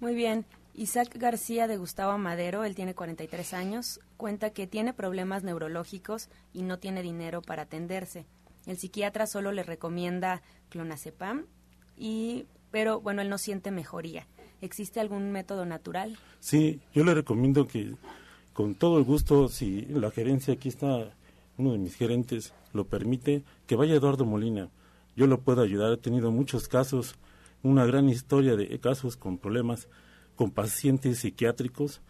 Muy bien. Isaac García de Gustavo Madero, él tiene 43 años, cuenta que tiene problemas neurológicos y no tiene dinero para atenderse. El psiquiatra solo le recomienda clonazepam, y, pero bueno, él no siente mejoría. ¿Existe algún método natural? Sí, yo le recomiendo que con todo el gusto, si la gerencia, aquí está uno de mis gerentes, lo permite, que vaya Eduardo Molina. Yo lo puedo ayudar, he tenido muchos casos, una gran historia de casos con problemas con pacientes psiquiátricos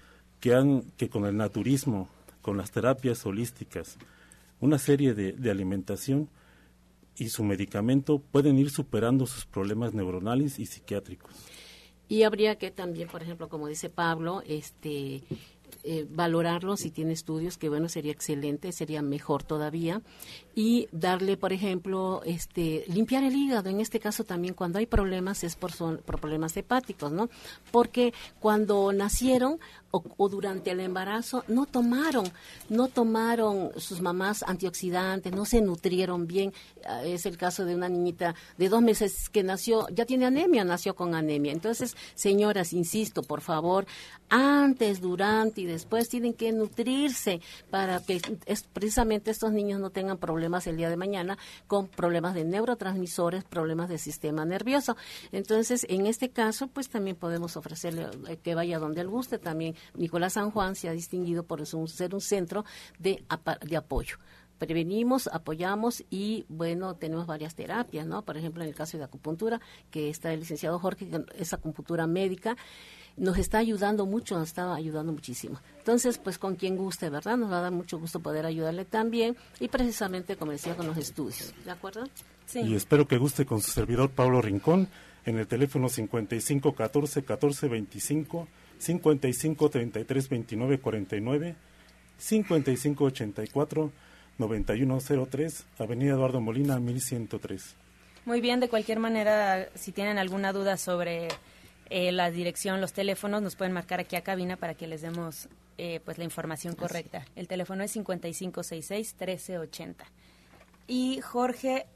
que han que con el naturismo, con las terapias holísticas, una serie de, de alimentación y su medicamento pueden ir superando sus problemas neuronales y psiquiátricos. Y habría que también, por ejemplo, como dice Pablo, este eh, valorarlo si tiene estudios, que bueno, sería excelente, sería mejor todavía. Y darle, por ejemplo, este, limpiar el hígado. En este caso también cuando hay problemas es por, son, por problemas hepáticos, ¿no? Porque cuando nacieron o, durante el embarazo no tomaron, no tomaron sus mamás antioxidantes, no se nutrieron bien. Ah, es el caso de una niñita de dos meses que nació, ya tiene anemia, nació con anemia. Entonces, señoras, insisto, por favor, antes, durante y después tienen que nutrirse para que precisamente estos niños no tengan problemas el día de mañana con problemas de neurotransmisores, problemas de sistema nervioso. Entonces, en este caso, pues también podemos ofrecerle eh, que vaya donde él guste también Nicolás San Juan se ha distinguido por ser un centro de, de apoyo prevenimos, apoyamos y bueno, tenemos varias terapias, ¿no? Por ejemplo, en el caso de acupuntura, que está el licenciado Jorge, esa acupuntura médica, nos está ayudando mucho, nos estaba ayudando muchísimo. Entonces, pues con quien guste, ¿verdad? Nos va a dar mucho gusto poder ayudarle también y precisamente, como decía, con los estudios, ¿de acuerdo? Sí. Y espero que guste con su servidor Pablo Rincón en el teléfono 55 14 14 25 55 33 29 49, 55 84 91 03, Avenida Eduardo Molina, 1103. Muy bien, de cualquier manera, si tienen alguna duda sobre eh, la dirección, los teléfonos, nos pueden marcar aquí a cabina para que les demos eh, pues la información correcta. El teléfono es 5566-1380. Y Jorge,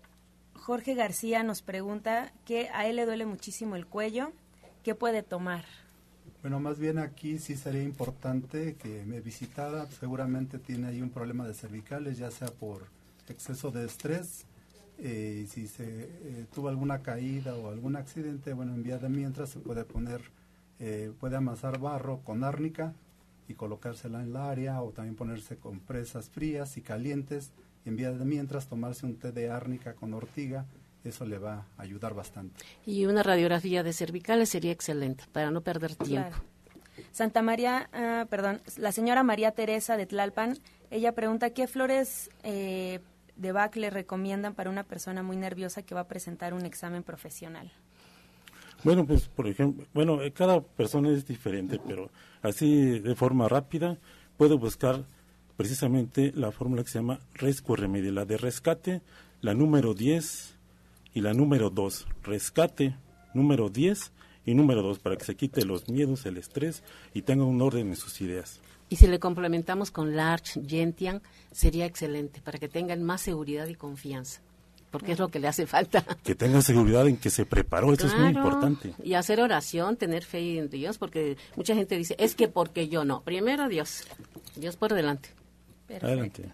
Jorge García nos pregunta que a él le duele muchísimo el cuello, ¿qué puede tomar? Bueno, más bien aquí sí sería importante que me visitara. Seguramente tiene ahí un problema de cervicales, ya sea por exceso de estrés. Eh, si se eh, tuvo alguna caída o algún accidente, bueno, en vía de mientras se puede poner, eh, puede amasar barro con árnica y colocársela en el área o también ponerse compresas frías y calientes. En vía de mientras tomarse un té de árnica con ortiga eso le va a ayudar bastante. Y una radiografía de cervicales sería excelente para no perder tiempo. Santa María, ah, perdón, la señora María Teresa de Tlalpan, ella pregunta qué flores eh, de Bach le recomiendan para una persona muy nerviosa que va a presentar un examen profesional. Bueno, pues por ejemplo, bueno, eh, cada persona es diferente, pero así de forma rápida puedo buscar precisamente la fórmula que se llama Rescue Remedy, la de rescate, la número 10, y la número dos, rescate, número 10 y número dos, para que se quite los miedos, el estrés y tenga un orden en sus ideas. Y si le complementamos con Larch, Gentian, sería excelente, para que tengan más seguridad y confianza porque es lo que le hace falta. Que tenga seguridad en que se preparó, eso es muy importante. Y hacer oración, tener fe en Dios, porque mucha gente dice, es que porque yo no. Primero Dios, Dios por delante. Adelante.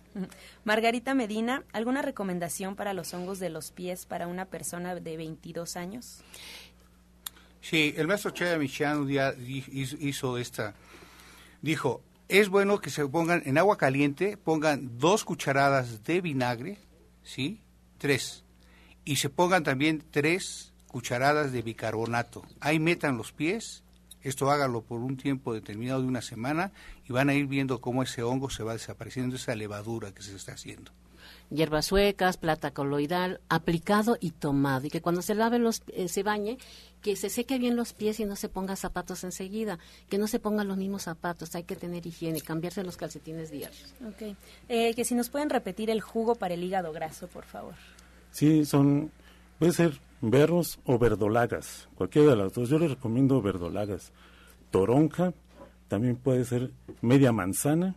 Margarita Medina, ¿alguna recomendación para los hongos de los pies para una persona de 22 años? Sí, el maestro Chaya Michan hizo esta, dijo, es bueno que se pongan en agua caliente, pongan dos cucharadas de vinagre, ¿sí? Tres. Y se pongan también tres cucharadas de bicarbonato. Ahí metan los pies esto hágalo por un tiempo determinado de una semana y van a ir viendo cómo ese hongo se va desapareciendo, esa levadura que se está haciendo. Hierbas suecas, plata coloidal, aplicado y tomado. Y que cuando se lave los, eh, se bañe, que se seque bien los pies y no se ponga zapatos enseguida, que no se pongan los mismos zapatos, hay que tener higiene, cambiarse los calcetines diarios. Ok. Eh, que si nos pueden repetir el jugo para el hígado graso, por favor. Sí, son, puede ser berros o verdolagas, cualquiera de las dos. Yo les recomiendo verdolagas. Toronja, también puede ser media manzana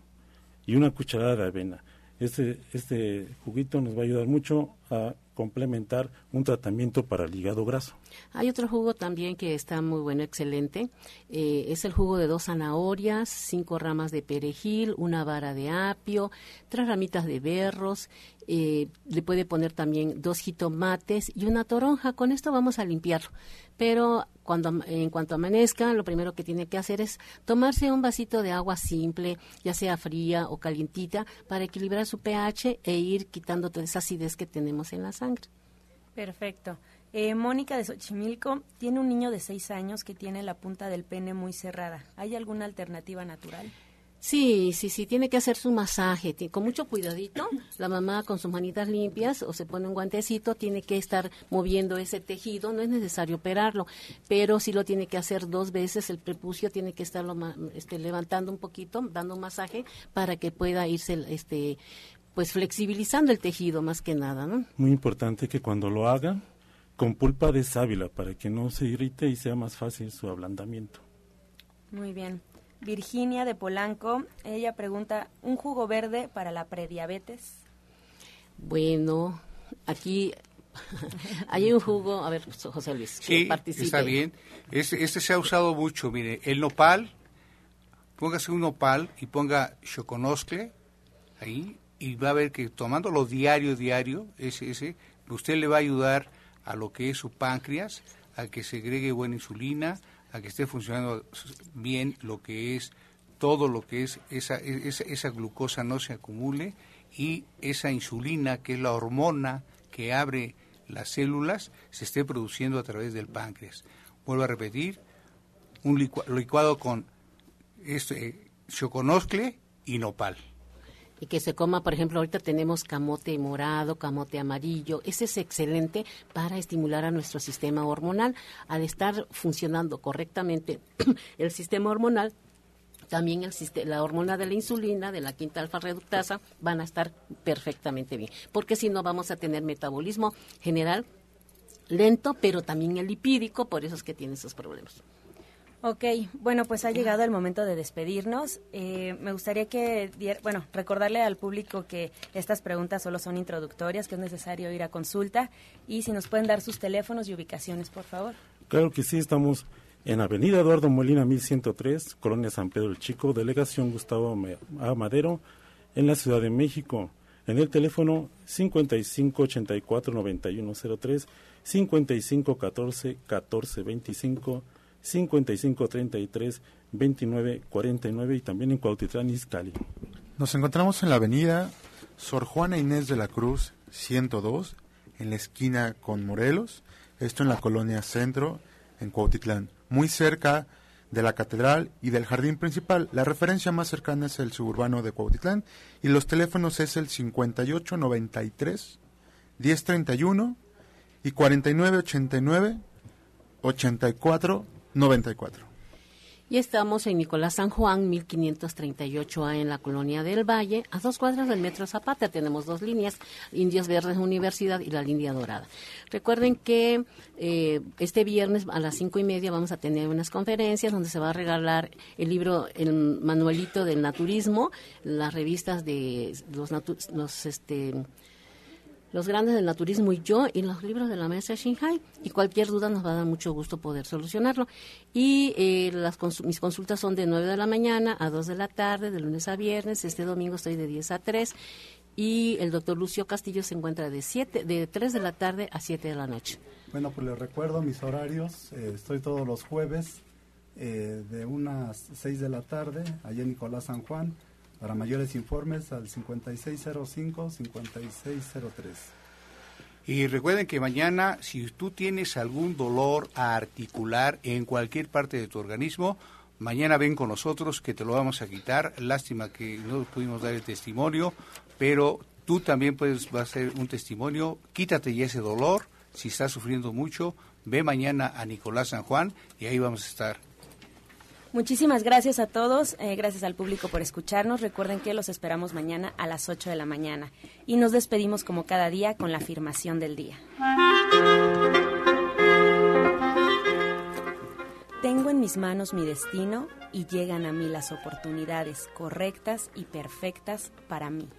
y una cucharada de avena. Este, este juguito nos va a ayudar mucho a complementar un tratamiento para el hígado graso. Hay otro jugo también que está muy bueno, excelente. Eh, es el jugo de dos zanahorias, cinco ramas de perejil, una vara de apio, tres ramitas de berros. Eh, le puede poner también dos jitomates y una toronja. Con esto vamos a limpiarlo. Pero cuando en cuanto amanezca, lo primero que tiene que hacer es tomarse un vasito de agua simple, ya sea fría o calientita, para equilibrar su pH e ir quitando toda esa acidez que tenemos en la sangre. Perfecto. Eh, Mónica de Xochimilco tiene un niño de seis años que tiene la punta del pene muy cerrada. ¿Hay alguna alternativa natural? Sí, sí, sí, tiene que hacer su masaje, con mucho cuidadito. La mamá con sus manitas limpias o se pone un guantecito, tiene que estar moviendo ese tejido, no es necesario operarlo, pero sí lo tiene que hacer dos veces, el prepucio tiene que estarlo este, levantando un poquito, dando un masaje para que pueda irse este, pues flexibilizando el tejido más que nada, ¿no? Muy importante que cuando lo haga con pulpa de sábila para que no se irrite y sea más fácil su ablandamiento. Muy bien. Virginia de Polanco, ella pregunta, ¿un jugo verde para la prediabetes? Bueno, aquí hay un jugo, a ver, José Luis, sí, está bien. Este, este, se ha usado mucho, mire, el nopal, póngase un nopal y ponga choconoscle ahí y va a ver que tomándolo diario, diario, ese, ese, usted le va a ayudar a lo que es su páncreas, a que segregue buena insulina, a que esté funcionando bien lo que es todo lo que es esa, esa, glucosa no se acumule y esa insulina, que es la hormona que abre las células, se esté produciendo a través del páncreas. Vuelvo a repetir, un licuado con este, choconoscle y nopal y que se coma, por ejemplo, ahorita tenemos camote morado, camote amarillo. Ese es excelente para estimular a nuestro sistema hormonal. Al estar funcionando correctamente el sistema hormonal, también la hormona de la insulina, de la quinta alfa reductasa, van a estar perfectamente bien. Porque si no, vamos a tener metabolismo general lento, pero también el lipídico, por eso es que tiene esos problemas. Ok, bueno, pues ha llegado el momento de despedirnos. Eh, me gustaría que, bueno, recordarle al público que estas preguntas solo son introductorias, que es necesario ir a consulta y si nos pueden dar sus teléfonos y ubicaciones, por favor. Claro que sí, estamos en Avenida Eduardo Molina 1103, Colonia San Pedro el Chico, Delegación Gustavo Madero, en la Ciudad de México. En el teléfono 5584-9103, 5514-1425 5533 2949 y también en Cuautitlán Izcalli. Nos encontramos en la avenida Sor Juana Inés de la Cruz 102 en la esquina con Morelos, esto en la colonia Centro en Cuautitlán, muy cerca de la catedral y del jardín principal. La referencia más cercana es el suburbano de Cuautitlán y los teléfonos es el 5893 1031 y 4989 84 94. Y estamos en Nicolás San Juan, 1538A en la colonia del Valle, a dos cuadras del Metro Zapata. Tenemos dos líneas, Indios Verdes Universidad y la línea dorada. Recuerden que eh, este viernes a las cinco y media vamos a tener unas conferencias donde se va a regalar el libro, el manualito del naturismo, las revistas de los, los este, los grandes del naturismo y yo y los libros de la maestra Shinhai. Y cualquier duda nos va a dar mucho gusto poder solucionarlo. Y eh, las mis consultas son de 9 de la mañana a 2 de la tarde, de lunes a viernes. Este domingo estoy de 10 a 3. Y el doctor Lucio Castillo se encuentra de, 7, de 3 de la tarde a 7 de la noche. Bueno, pues les recuerdo mis horarios. Eh, estoy todos los jueves eh, de unas 6 de la tarde, allá en Nicolás San Juan para mayores informes al 5605-5603. Y recuerden que mañana, si tú tienes algún dolor articular en cualquier parte de tu organismo, mañana ven con nosotros que te lo vamos a quitar. Lástima que no pudimos dar el testimonio, pero tú también puedes ser un testimonio. Quítate ya ese dolor. Si estás sufriendo mucho, ve mañana a Nicolás San Juan y ahí vamos a estar. Muchísimas gracias a todos, eh, gracias al público por escucharnos. Recuerden que los esperamos mañana a las 8 de la mañana. Y nos despedimos como cada día con la afirmación del día. Tengo en mis manos mi destino y llegan a mí las oportunidades correctas y perfectas para mí.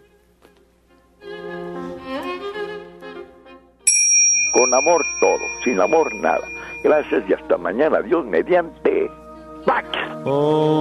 Con amor todo, sin amor nada. Gracias y hasta mañana. Dios mediante. back. Oh.